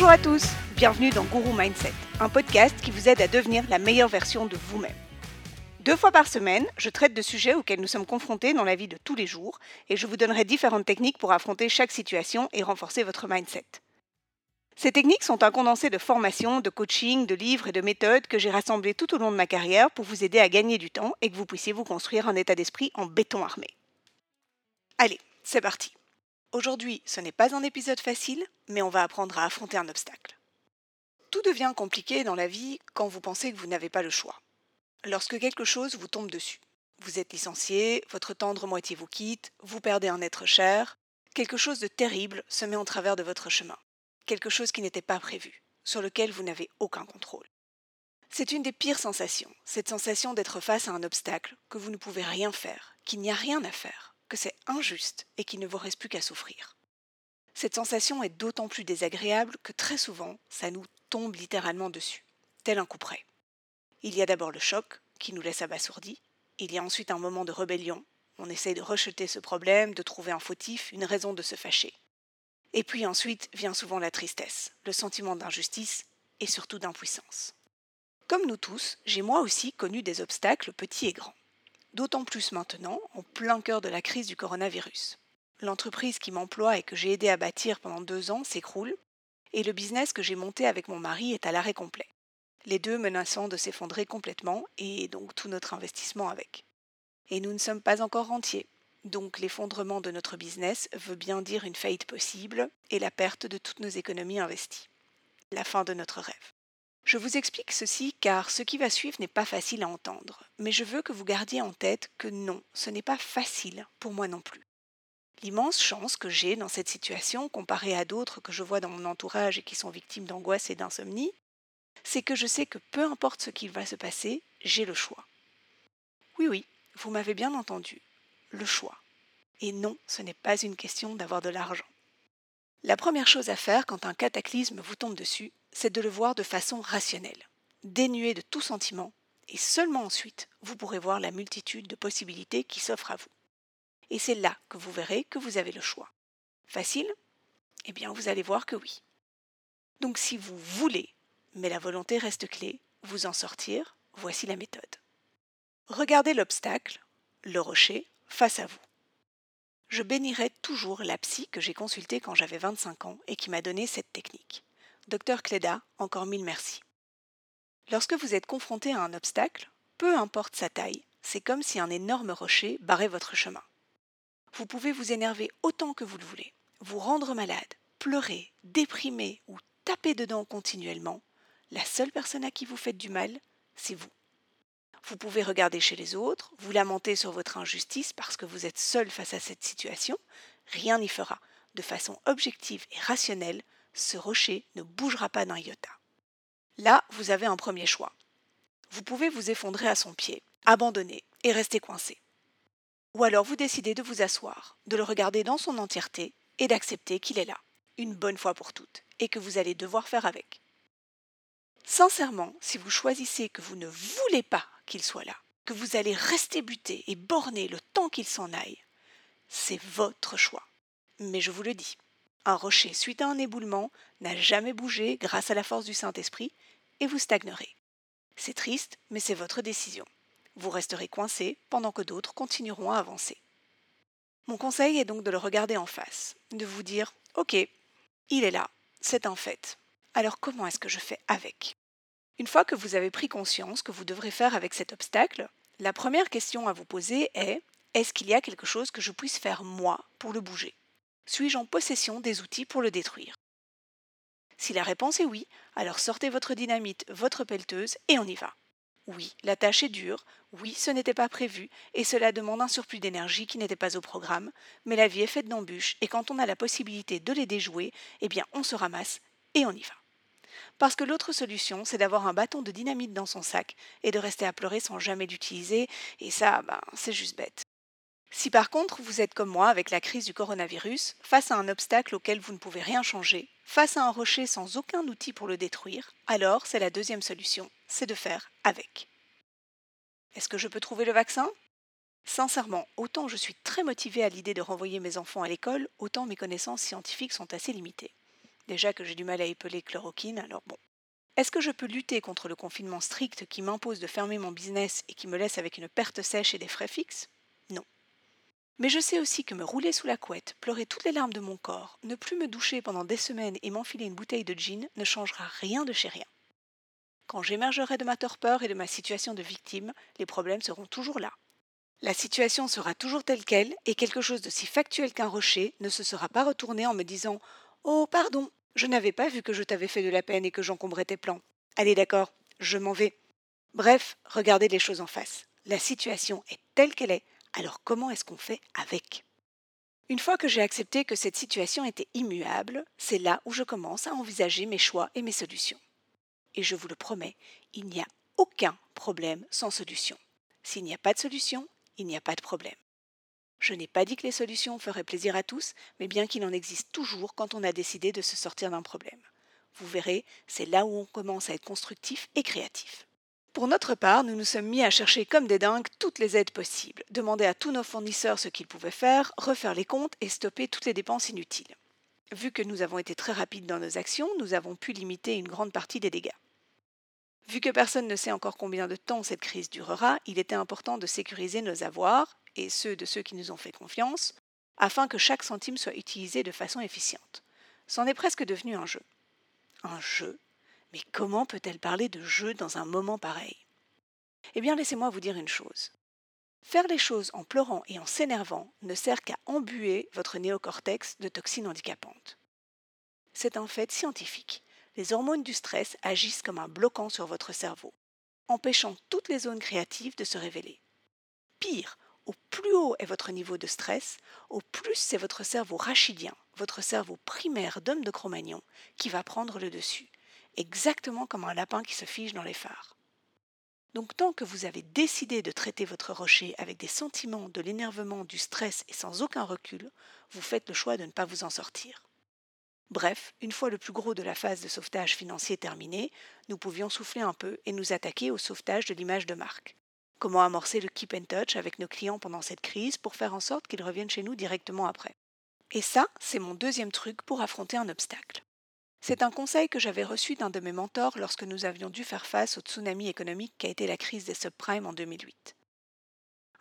Bonjour à tous, bienvenue dans Guru Mindset, un podcast qui vous aide à devenir la meilleure version de vous-même. Deux fois par semaine, je traite de sujets auxquels nous sommes confrontés dans la vie de tous les jours et je vous donnerai différentes techniques pour affronter chaque situation et renforcer votre mindset. Ces techniques sont un condensé de formations, de coaching, de livres et de méthodes que j'ai rassemblées tout au long de ma carrière pour vous aider à gagner du temps et que vous puissiez vous construire un état d'esprit en béton armé. Allez, c'est parti. Aujourd'hui, ce n'est pas un épisode facile, mais on va apprendre à affronter un obstacle. Tout devient compliqué dans la vie quand vous pensez que vous n'avez pas le choix. Lorsque quelque chose vous tombe dessus. Vous êtes licencié, votre tendre moitié vous quitte, vous perdez un être cher, quelque chose de terrible se met en travers de votre chemin. Quelque chose qui n'était pas prévu, sur lequel vous n'avez aucun contrôle. C'est une des pires sensations, cette sensation d'être face à un obstacle, que vous ne pouvez rien faire, qu'il n'y a rien à faire que c'est injuste et qu'il ne vous reste plus qu'à souffrir. Cette sensation est d'autant plus désagréable que très souvent, ça nous tombe littéralement dessus, tel un coup près. Il y a d'abord le choc, qui nous laisse abasourdis. Il y a ensuite un moment de rébellion. On essaye de rejeter ce problème, de trouver un fautif, une raison de se fâcher. Et puis ensuite vient souvent la tristesse, le sentiment d'injustice et surtout d'impuissance. Comme nous tous, j'ai moi aussi connu des obstacles petits et grands d'autant plus maintenant, en plein cœur de la crise du coronavirus. L'entreprise qui m'emploie et que j'ai aidé à bâtir pendant deux ans s'écroule, et le business que j'ai monté avec mon mari est à l'arrêt complet. Les deux menaçant de s'effondrer complètement, et donc tout notre investissement avec. Et nous ne sommes pas encore rentiers, donc l'effondrement de notre business veut bien dire une faillite possible et la perte de toutes nos économies investies. La fin de notre rêve. Je vous explique ceci car ce qui va suivre n'est pas facile à entendre, mais je veux que vous gardiez en tête que non, ce n'est pas facile pour moi non plus. L'immense chance que j'ai dans cette situation, comparée à d'autres que je vois dans mon entourage et qui sont victimes d'angoisse et d'insomnie, c'est que je sais que peu importe ce qu'il va se passer, j'ai le choix. Oui, oui, vous m'avez bien entendu, le choix. Et non, ce n'est pas une question d'avoir de l'argent. La première chose à faire quand un cataclysme vous tombe dessus, c'est de le voir de façon rationnelle, dénué de tout sentiment, et seulement ensuite vous pourrez voir la multitude de possibilités qui s'offrent à vous. Et c'est là que vous verrez que vous avez le choix. Facile? Eh bien, vous allez voir que oui. Donc si vous voulez, mais la volonté reste clé, vous en sortir, voici la méthode. Regardez l'obstacle, le rocher, face à vous. Je bénirai toujours la psy que j'ai consultée quand j'avais 25 ans et qui m'a donné cette technique. Docteur Cléda, encore mille merci. Lorsque vous êtes confronté à un obstacle, peu importe sa taille, c'est comme si un énorme rocher barrait votre chemin. Vous pouvez vous énerver autant que vous le voulez, vous rendre malade, pleurer, déprimer ou taper dedans continuellement. La seule personne à qui vous faites du mal, c'est vous. Vous pouvez regarder chez les autres, vous lamenter sur votre injustice parce que vous êtes seul face à cette situation, rien n'y fera. De façon objective et rationnelle, ce rocher ne bougera pas d'un iota. Là, vous avez un premier choix. Vous pouvez vous effondrer à son pied, abandonner et rester coincé. Ou alors vous décidez de vous asseoir, de le regarder dans son entièreté et d'accepter qu'il est là, une bonne fois pour toutes, et que vous allez devoir faire avec. Sincèrement, si vous choisissez que vous ne voulez pas qu'il soit là, que vous allez rester buté et borné le temps qu'il s'en aille, c'est votre choix. Mais je vous le dis, un rocher suite à un éboulement n'a jamais bougé grâce à la force du Saint-Esprit et vous stagnerez. C'est triste, mais c'est votre décision. Vous resterez coincé pendant que d'autres continueront à avancer. Mon conseil est donc de le regarder en face, de vous dire Ok, il est là, c'est un fait. Alors comment est-ce que je fais avec? Une fois que vous avez pris conscience que vous devrez faire avec cet obstacle, la première question à vous poser est Est-ce qu'il y a quelque chose que je puisse faire moi pour le bouger? Suis-je en possession des outils pour le détruire? Si la réponse est oui, alors sortez votre dynamite, votre pelleteuse et on y va. Oui, la tâche est dure, oui, ce n'était pas prévu, et cela demande un surplus d'énergie qui n'était pas au programme, mais la vie est faite d'embûches, et quand on a la possibilité de les déjouer, eh bien on se ramasse et on y va. Parce que l'autre solution, c'est d'avoir un bâton de dynamite dans son sac et de rester à pleurer sans jamais l'utiliser, et ça, ben, c'est juste bête. Si par contre vous êtes comme moi avec la crise du coronavirus, face à un obstacle auquel vous ne pouvez rien changer, face à un rocher sans aucun outil pour le détruire, alors c'est la deuxième solution, c'est de faire avec. Est-ce que je peux trouver le vaccin? Sincèrement, autant je suis très motivée à l'idée de renvoyer mes enfants à l'école, autant mes connaissances scientifiques sont assez limitées. Déjà que j'ai du mal à épeler chloroquine, alors bon. Est-ce que je peux lutter contre le confinement strict qui m'impose de fermer mon business et qui me laisse avec une perte sèche et des frais fixes? Non. Mais je sais aussi que me rouler sous la couette, pleurer toutes les larmes de mon corps, ne plus me doucher pendant des semaines et m'enfiler une bouteille de gin ne changera rien de chez rien. Quand j'émergerai de ma torpeur et de ma situation de victime, les problèmes seront toujours là. La situation sera toujours telle qu'elle, et quelque chose de si factuel qu'un rocher ne se sera pas retourné en me disant Oh, pardon, je n'avais pas vu que je t'avais fait de la peine et que j'encombrais tes plans. Allez, d'accord, je m'en vais. Bref, regardez les choses en face. La situation est telle qu'elle est, alors comment est-ce qu'on fait avec? Une fois que j'ai accepté que cette situation était immuable, c'est là où je commence à envisager mes choix et mes solutions. Et je vous le promets, il n'y a aucun problème sans solution. S'il n'y a pas de solution, il n'y a pas de problème. Je n'ai pas dit que les solutions feraient plaisir à tous, mais bien qu'il en existe toujours quand on a décidé de se sortir d'un problème. Vous verrez, c'est là où on commence à être constructif et créatif. Pour notre part, nous nous sommes mis à chercher comme des dingues toutes les aides possibles, demander à tous nos fournisseurs ce qu'ils pouvaient faire, refaire les comptes et stopper toutes les dépenses inutiles. Vu que nous avons été très rapides dans nos actions, nous avons pu limiter une grande partie des dégâts. Vu que personne ne sait encore combien de temps cette crise durera, il était important de sécuriser nos avoirs, et ceux de ceux qui nous ont fait confiance, afin que chaque centime soit utilisé de façon efficiente. C'en est presque devenu un jeu. Un jeu Mais comment peut-elle parler de jeu dans un moment pareil? Eh bien, laissez-moi vous dire une chose. Faire les choses en pleurant et en s'énervant ne sert qu'à embuer votre néocortex de toxines handicapantes. C'est un fait scientifique. Les hormones du stress agissent comme un bloquant sur votre cerveau, empêchant toutes les zones créatives de se révéler. Pire, au plus haut est votre niveau de stress, au plus c'est votre cerveau rachidien, votre cerveau primaire d'homme de Cro-Magnon, qui va prendre le dessus, exactement comme un lapin qui se fige dans les phares. Donc tant que vous avez décidé de traiter votre rocher avec des sentiments de l'énervement, du stress et sans aucun recul, vous faites le choix de ne pas vous en sortir. Bref, une fois le plus gros de la phase de sauvetage financier terminé, nous pouvions souffler un peu et nous attaquer au sauvetage de l'image de marque. Comment amorcer le keep and touch avec nos clients pendant cette crise pour faire en sorte qu'ils reviennent chez nous directement après. Et ça, c'est mon deuxième truc pour affronter un obstacle. C'est un conseil que j'avais reçu d'un de mes mentors lorsque nous avions dû faire face au tsunami économique qu'a été la crise des subprimes en 2008.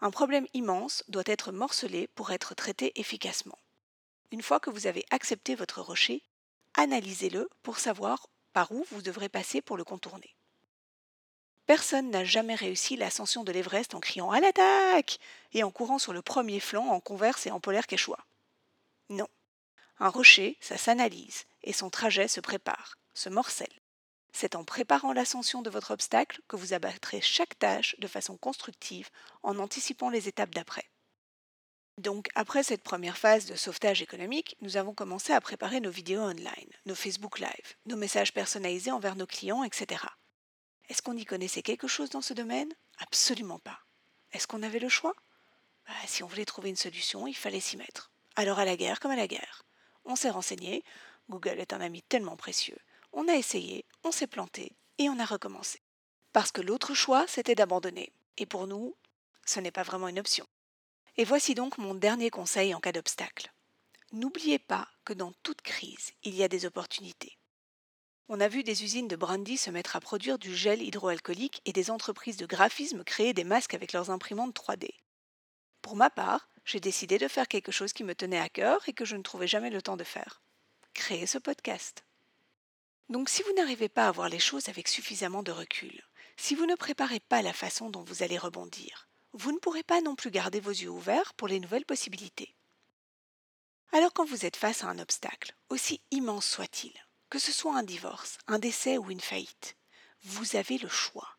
Un problème immense doit être morcelé pour être traité efficacement. Une fois que vous avez accepté votre rocher, analysez-le pour savoir par où vous devrez passer pour le contourner. Personne n'a jamais réussi l'ascension de l'Everest en criant à l'attaque et en courant sur le premier flanc en converse et en polaire quechua. Non. Un rocher, ça s'analyse, et son trajet se prépare, se morcelle. C'est en préparant l'ascension de votre obstacle que vous abattrez chaque tâche de façon constructive en anticipant les étapes d'après. Donc, après cette première phase de sauvetage économique, nous avons commencé à préparer nos vidéos online, nos Facebook Live, nos messages personnalisés envers nos clients, etc. Est-ce qu'on y connaissait quelque chose dans ce domaine? Absolument pas. Est-ce qu'on avait le choix? Bah, Si on voulait trouver une solution, il fallait s'y mettre. Alors à la guerre comme à la guerre. On s'est renseigné, Google est un ami tellement précieux. On a essayé, on s'est planté et on a recommencé. Parce que l'autre choix, c'était d'abandonner. Et pour nous, ce n'est pas vraiment une option. Et voici donc mon dernier conseil en cas d'obstacle. N'oubliez pas que dans toute crise, il y a des opportunités. On a vu des usines de brandy se mettre à produire du gel hydroalcoolique et des entreprises de graphisme créer des masques avec leurs imprimantes 3D. Pour ma part, j'ai décidé de faire quelque chose qui me tenait à cœur et que je ne trouvais jamais le temps de faire créer ce podcast. Donc si vous n'arrivez pas à voir les choses avec suffisamment de recul, si vous ne préparez pas la façon dont vous allez rebondir, vous ne pourrez pas non plus garder vos yeux ouverts pour les nouvelles possibilités. Alors quand vous êtes face à un obstacle, aussi immense soit-il, que ce soit un divorce, un décès ou une faillite, vous avez le choix,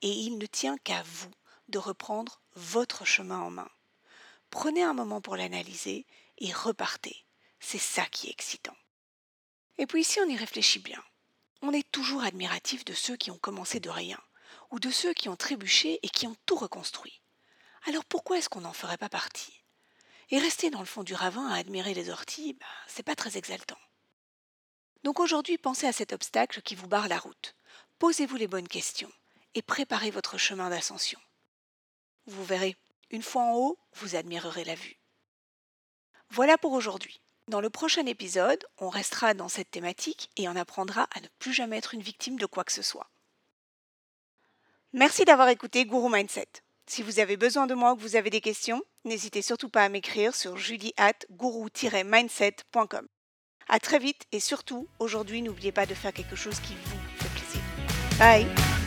et il ne tient qu'à vous de reprendre votre chemin en main. Prenez un moment pour l'analyser et repartez. C'est ça qui est excitant. Et puis si on y réfléchit bien, on est toujours admiratif de ceux qui ont commencé de rien, ou de ceux qui ont trébuché et qui ont tout reconstruit. Alors pourquoi est-ce qu'on n'en ferait pas partie? Et rester dans le fond du ravin à admirer les orties, ben, c'est pas très exaltant. Donc aujourd'hui, pensez à cet obstacle qui vous barre la route. Posez-vous les bonnes questions et préparez votre chemin d'ascension. Vous verrez, une fois en haut, vous admirerez la vue. Voilà pour aujourd'hui. Dans le prochain épisode, on restera dans cette thématique et on apprendra à ne plus jamais être une victime de quoi que ce soit. Merci d'avoir écouté Guru Mindset. Si vous avez besoin de moi ou que vous avez des questions, n'hésitez surtout pas à m'écrire sur julie mindsetcom À très vite et surtout, aujourd'hui, n'oubliez pas de faire quelque chose qui vous fait plaisir. Bye